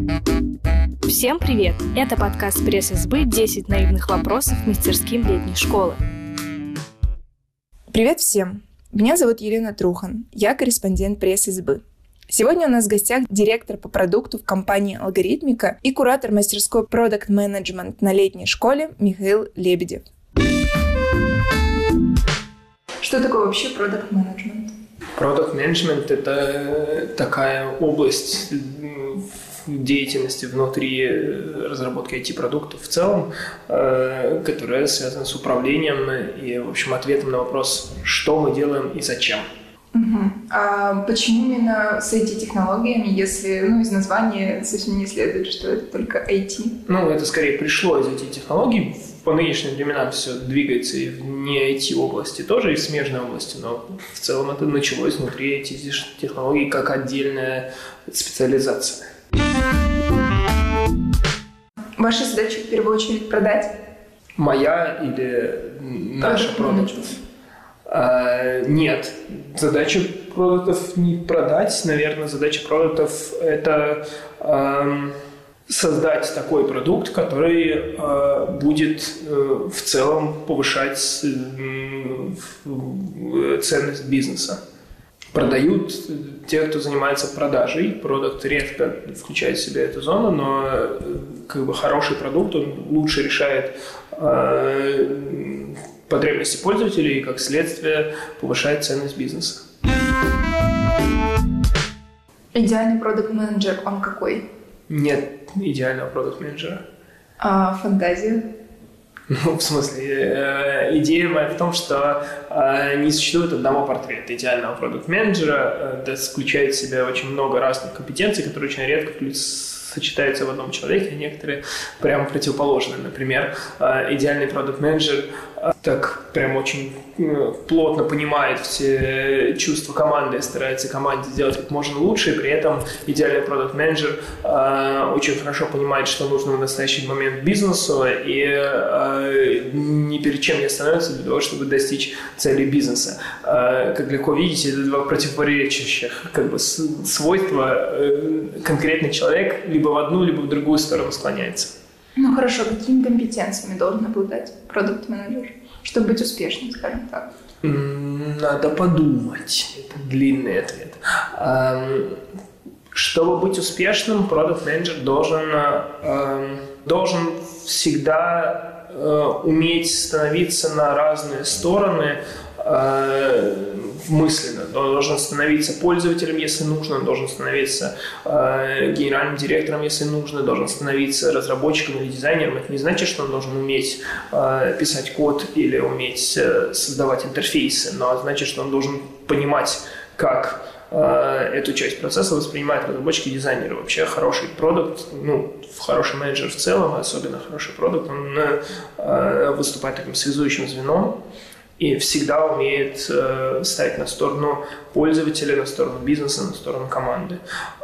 Всем привет! Это подкаст пресс-избы «10 наивных вопросов мастерским летней школы». Привет всем! Меня зовут Елена Трухан. Я корреспондент пресс-избы. Сегодня у нас в гостях директор по продукту в компании «Алгоритмика» и куратор мастерской Product Management на летней школе Михаил Лебедев. Что такое вообще Product Management? Product Management – это такая область деятельности внутри разработки IT-продуктов в целом, э, которая связана с управлением и, в общем, ответом на вопрос, что мы делаем и зачем. Угу. А почему именно с IT-технологиями, если ну, из названия совсем не следует, что это только IT? Ну, это скорее пришло из IT-технологий. По нынешним временам все двигается и в не IT-области тоже, и в смежной области, но в целом это началось внутри IT-технологий как отдельная специализация. Ваша задача в первую очередь продать? Моя или наша продукт? А, нет. Задача продуктов не продать. Наверное, задача продуктов – это э, создать такой продукт, который э, будет э, в целом повышать э, ценность бизнеса продают те, кто занимается продажей. Продукт редко включает в себя эту зону, но как бы хороший продукт, он лучше решает э, потребности пользователей и, как следствие, повышает ценность бизнеса. Идеальный продукт-менеджер, он какой? Нет идеального продукт-менеджера. А фантазия? Ну, в смысле, э, идея моя в том, что э, не существует одного портрета идеального продукт-менеджера. Это включает в себя очень много разных компетенций, которые очень редко сочетаются в одном человеке, а некоторые прямо противоположные. Например, э, идеальный продукт-менеджер так прям очень э, плотно понимает все чувства команды старается команде сделать как можно лучше, и при этом идеальный продукт менеджер э, очень хорошо понимает, что нужно в настоящий момент бизнесу, и э, ни перед чем не остановится для того, чтобы достичь цели бизнеса. Э, как легко видите, это два противоречащих как бы, свойства. Э, конкретный человек либо в одну, либо в другую сторону склоняется. Ну хорошо, какими компетенциями должен обладать продукт-менеджер, чтобы быть успешным, скажем так? Надо подумать. Это длинный ответ. Чтобы быть успешным, продукт-менеджер должен, должен всегда э, уметь становиться на разные стороны э, мысленно. Он должен становиться пользователем, если нужно, он должен становиться э, генеральным директором, если нужно, должен становиться разработчиком или дизайнером. Это не значит, что он должен уметь э, писать код или уметь э, создавать интерфейсы, но значит, что он должен понимать, как э, эту часть процесса воспринимают разработчики и дизайнеры. Вообще хороший продукт, ну, хороший менеджер в целом, особенно хороший продукт, он э, выступает таким связующим звеном и всегда умеет э, на сторону пользователя, на сторону бизнеса, на сторону команды.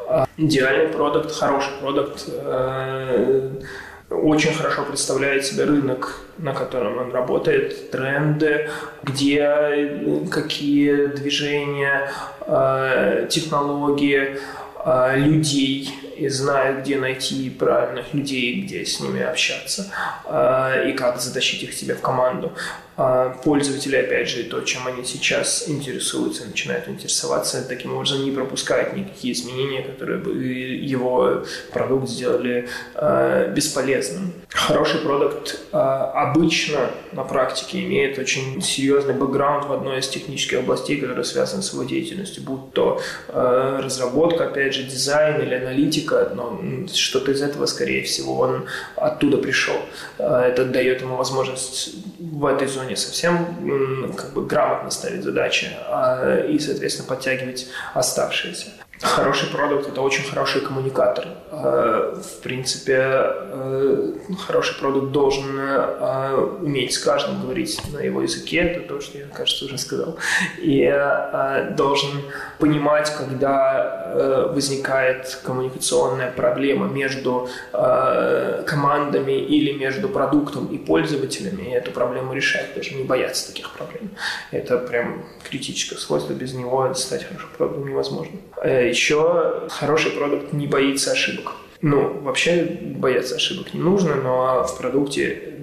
А идеальный продукт, хороший продукт э, очень хорошо представляет себе рынок, на котором он работает, тренды, где какие движения, э, технологии, э, людей и знает, где найти правильных людей, где с ними общаться э, и как затащить их себе в команду. А пользователи, опять же, то, чем они сейчас интересуются, начинают интересоваться, таким образом не пропускают никакие изменения, которые бы его продукт сделали э, бесполезным. Хороший продукт обычно на практике имеет очень серьезный бэкграунд в одной из технических областей, которая связана с его деятельностью, будь то разработка, опять же, дизайн или аналитика, но что-то из этого, скорее всего, он оттуда пришел. Э, это дает ему возможность в этой зоне не совсем как бы грамотно ставить задачи а, и, соответственно, подтягивать оставшиеся. Хороший продукт – это очень хороший коммуникатор. А, в принципе, а, хороший продукт должен а, уметь с каждым говорить на его языке, это то, что я, кажется, уже сказал, и должен понимать, когда возникает коммуникационная проблема между командами или между продуктом и пользователями, и эту проблему решать, даже не бояться таких проблем. Это прям критическое свойство, без него стать хорошим продуктом невозможно. Э, еще хороший продукт не боится ошибок. Ну, вообще бояться ошибок не нужно, но в продукте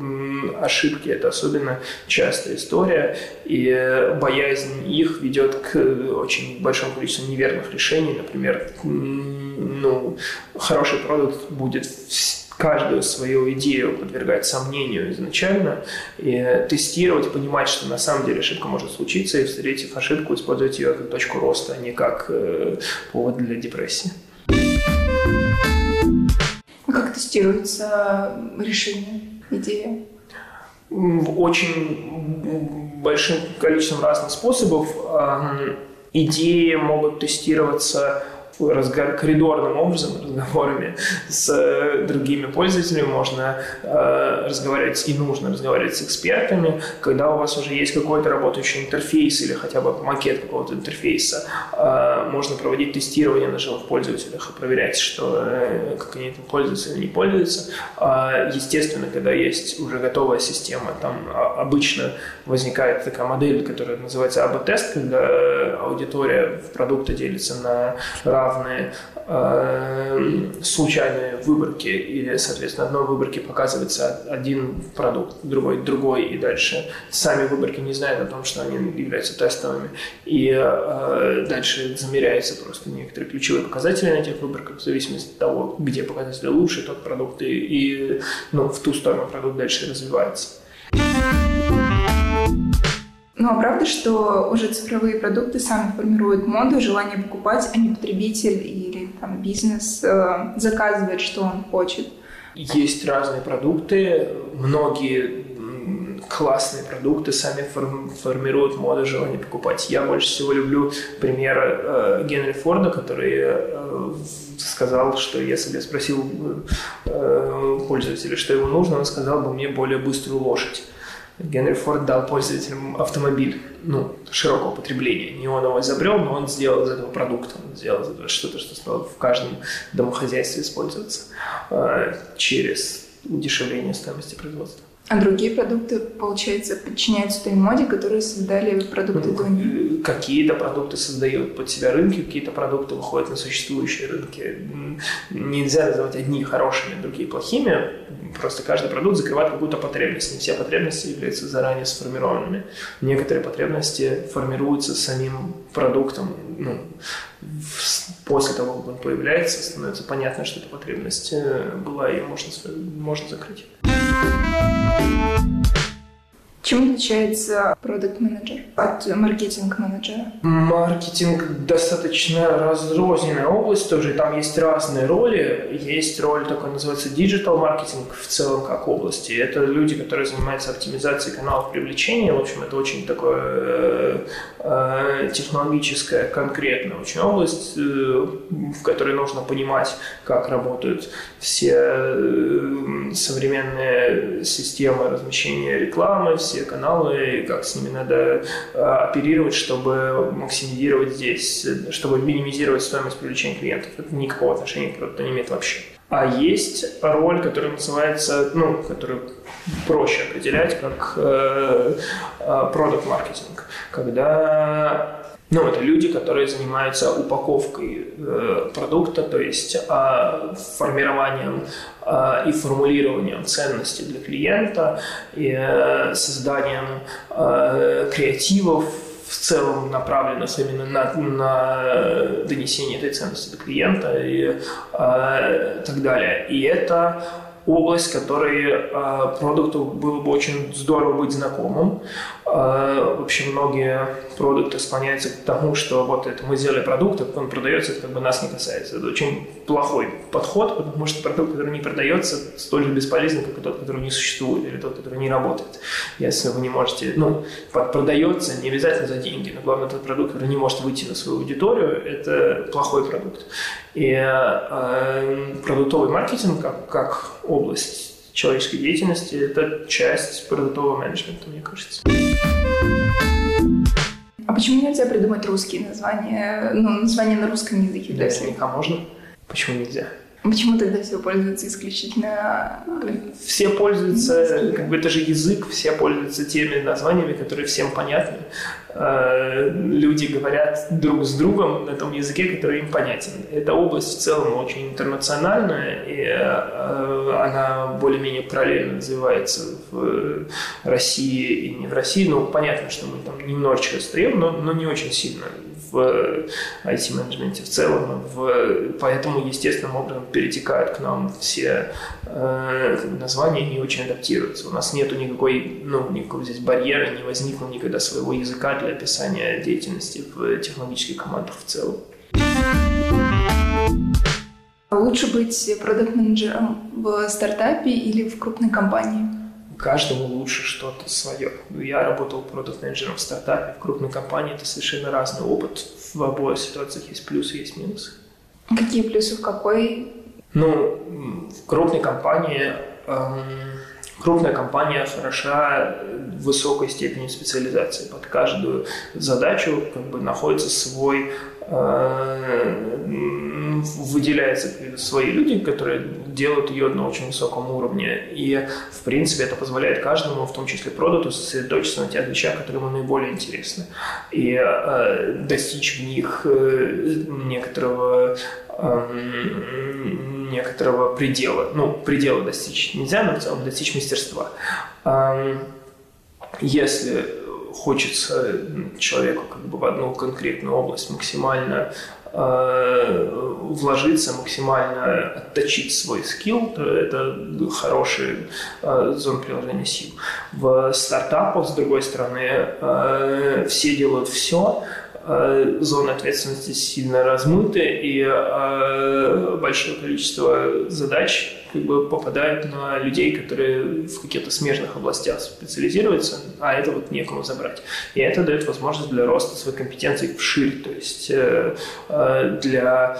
ошибки – это особенно частая история, и боязнь их ведет к очень большому количеству неверных решений. Например, ну, хороший продукт будет каждую свою идею подвергать сомнению изначально, и тестировать, понимать, что на самом деле ошибка может случиться, и, встретив ошибку, использовать ее как точку роста, а не как э, повод для депрессии. А как тестируется решение, идея? Очень большим количеством разных способов. Идеи могут тестироваться разговор, коридорным образом, разговорами с э, другими пользователями, можно э, разговаривать и нужно разговаривать с экспертами, когда у вас уже есть какой-то работающий интерфейс или хотя бы макет какого-то интерфейса, э, можно проводить тестирование на живых пользователях и проверять, что, э, как они этим пользуются или не пользуются. Э, естественно, когда есть уже готовая система, там а, обычно возникает такая модель, которая называется АБ-тест, когда аудитория в продукта делится на равные э, случайные выборки, или, соответственно, одной выборке показывается один продукт, другой другой, и дальше сами выборки не знают о том, что они являются тестовыми, и э, дальше замеряются просто некоторые ключевые показатели на этих выборках, в зависимости от того, где показатели лучше, тот продукт, и, и ну, в ту сторону продукт дальше развивается. А правда, что уже цифровые продукты сами формируют моду, желание покупать, а не потребитель или там бизнес э, заказывает, что он хочет? Есть разные продукты, многие классные продукты сами формируют моду, желание покупать. Я больше всего люблю пример э, Генри Форда, который э, сказал, что если бы я спросил э, пользователя, что ему нужно, он сказал бы мне более быструю лошадь. Генри Форд дал пользователям автомобиль ну, широкого потребления. Не он его изобрел, но он сделал из этого продукта. Он сделал из этого что-то, что стало в каждом домохозяйстве использоваться э, через удешевление стоимости производства. А другие продукты, получается, подчиняются той моде, которую создали продукты ну, до них? Какие-то продукты создают под себя рынки, какие-то продукты выходят на существующие рынки. Нельзя называть одни хорошими, другие плохими. Просто каждый продукт закрывает какую-то потребность. Не все потребности являются заранее сформированными. Некоторые потребности формируются самим продуктом. Ну, после того, как он появляется, становится понятно, что эта потребность э, была, и можно, можно закрыть. Чем отличается продукт менеджер от маркетинг менеджера? Маркетинг достаточно разрозненная область тоже, там есть разные роли. Есть роль такой, называется digital маркетинг в целом как области. Это люди, которые занимаются оптимизацией каналов привлечения. В общем, это очень такое э, технологическая, конкретная очень область, э, в которой нужно понимать, как работают все э, современные системы размещения рекламы, все все каналы, как с ними надо а, оперировать, чтобы максимизировать здесь, чтобы минимизировать стоимость привлечения клиентов. Это никакого отношения к продукту не имеет вообще. А есть роль, которая называется, ну, которую проще определять как э, э, продукт маркетинг, когда ну, это люди, которые занимаются упаковкой э, продукта, то есть э, формированием э, и формулированием ценностей для клиента, и э, созданием э, креативов в целом направленных именно на, на донесение этой ценности до клиента и э, так далее. И это область, которой э, продукту было бы очень здорово быть знакомым. Э, вообще многие продукты склоняются к тому, что вот это мы сделали продукт, он продается, это как бы нас не касается. Это очень плохой подход, потому что продукт, который не продается, столь же бесполезен, как и тот, который не существует, или тот, который не работает. Если вы не можете, ну, продается не обязательно за деньги, но главное, тот продукт, который не может выйти на свою аудиторию, это плохой продукт. И э, продуктовый маркетинг как, как область человеческой деятельности – это часть продуктового менеджмента, мне кажется. А почему нельзя придумать русские названия, ну, названия на русском языке для всех? А можно? Почему нельзя? Почему тогда все пользуются исключительно... Все пользуются, как бы это же язык, все пользуются теми названиями, которые всем понятны. Э, люди говорят друг с другом на том языке, который им понятен. Эта область в целом очень интернациональная, и э, она более-менее параллельно развивается в России и не в России. Ну, понятно, что мы там немножечко отстаем, но, но не очень сильно в IT-менеджменте в целом. В, поэтому естественным образом перетекают к нам все э, названия и очень адаптируются. У нас нет никакой, ну, никакого здесь барьера, не возникло никогда своего языка для описания деятельности в технологических командах в целом. Лучше быть продукт-менеджером в стартапе или в крупной компании? Каждому лучше что-то свое. Я работал продукт-менеджером в стартапе, в крупной компании. Это совершенно разный опыт. В обоих ситуациях есть плюсы, есть минусы. Какие плюсы в какой? Ну, в крупной компании эм, крупная компания хороша высокой степенью специализации. Под каждую задачу как бы находится свой э, выделяются свои люди, которые делают ее на очень высоком уровне. И, в принципе, это позволяет каждому, в том числе продукту, сосредоточиться на тех вещах, которые ему наиболее интересны. И э, достичь в них э, некоторого э, некоторого предела. Ну, предела достичь нельзя, но в целом достичь мастерства. Э, если хочется человеку как бы в одну конкретную область максимально вложиться, максимально отточить свой скилл, это хороший э, зон приложения сил. В стартапах, с другой стороны, э, все делают все, Э, зоны ответственности сильно размыты, и э, большое количество задач как бы попадают на людей, которые в каких-то смежных областях специализируются, а это вот некому забрать. И это дает возможность для роста своей компетенции вширь, то есть э, для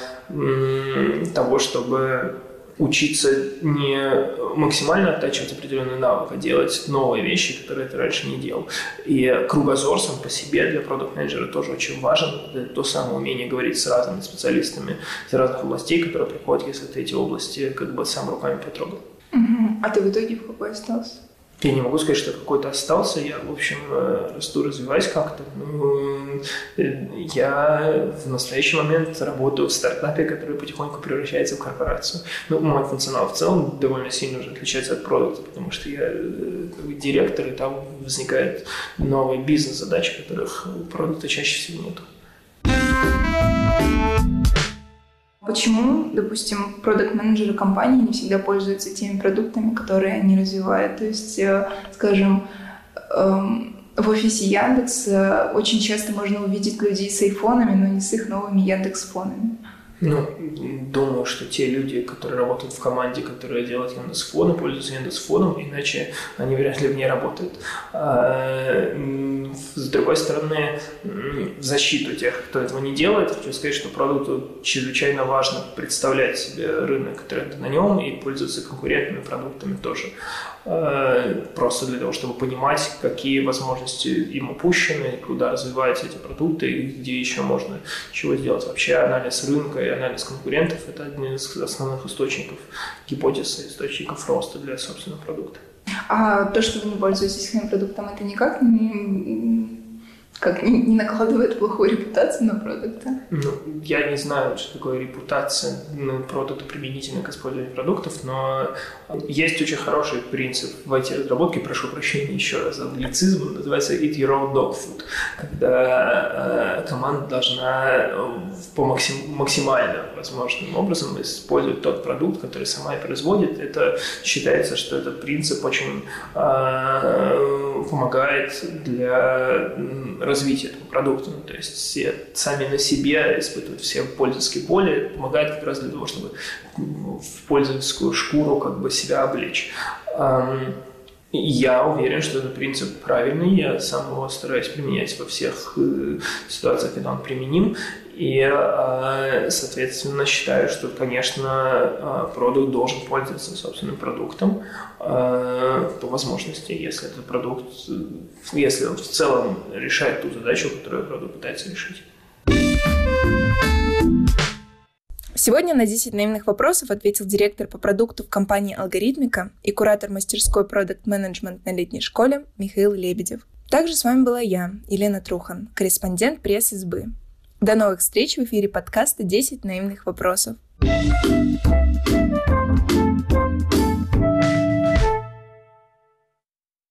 того, чтобы учиться не максимально оттачивать определенный навык, а делать новые вещи, которые ты раньше не делал. И кругозор сам по себе для продукт-менеджера тоже очень важен. Это то самое умение говорить с разными специалистами из разных областей, которые приходят, если ты эти области как бы сам руками потрогал. Угу. А ты в итоге в какой остался? Я не могу сказать, что какой-то остался. Я, в общем, э, расту, развиваюсь как-то. Ну, э, я в настоящий момент работаю в стартапе, который потихоньку превращается в корпорацию. Ну, мой функционал в целом довольно сильно уже отличается от продукта, потому что я э, как бы, директор, и там возникают новые бизнес-задачи, которых у продукта чаще всего нет. Почему, допустим, продукт-менеджеры компании не всегда пользуются теми продуктами, которые они развивают? То есть, э, скажем, эм, в офисе Яндекс очень часто можно увидеть людей с айфонами, но не с их новыми Яндекс-фонами. Ну, думаю, что те люди, которые работают в команде, которые делают Яндекс.Фоны, пользуются Яндекс.Фоном, иначе они вряд ли в ней работают. А, с другой стороны, в защиту тех, кто этого не делает, хочу сказать, что продукту чрезвычайно важно представлять себе рынок тренда на нем и пользоваться конкурентными продуктами тоже. А, просто для того, чтобы понимать, какие возможности им упущены, куда развиваются эти продукты и где еще можно чего сделать. Вообще анализ рынка анализ конкурентов – это один из основных источников гипотез и источников роста для собственного продукта. А то, что вы не пользуетесь своим продуктом, это никак не как не, не накладывает плохую репутацию на продукты? Ну, я не знаю, что такое репутация на продукты применительно к использованию продуктов, но есть очень хороший принцип в IT-разработке, прошу прощения еще раз за англицизм, называется eat your own dog food, когда э, команда должна э, по максим, максимально возможным образом использовать тот продукт, который сама и производит. Это считается, что этот принцип очень э, помогает для развития этого продукта. Ну, то есть все сами на себе испытывают все пользовательские боли, помогает как раз для того, чтобы в пользовательскую шкуру как бы себя облечь. Я уверен, что этот принцип правильный, я сам его стараюсь применять во всех э, ситуациях, когда он применим. И, э, соответственно, считаю, что, конечно, э, продукт должен пользоваться собственным продуктом э, по возможности, если этот продукт, если он в целом решает ту задачу, которую продукт пытается решить. Сегодня на 10 наивных вопросов ответил директор по продукту в компании «Алгоритмика» и куратор мастерской продукт-менеджмент на летней школе Михаил Лебедев. Также с вами была я, Елена Трухан, корреспондент пресс-избы. До новых встреч в эфире подкаста «10 наивных вопросов». thank you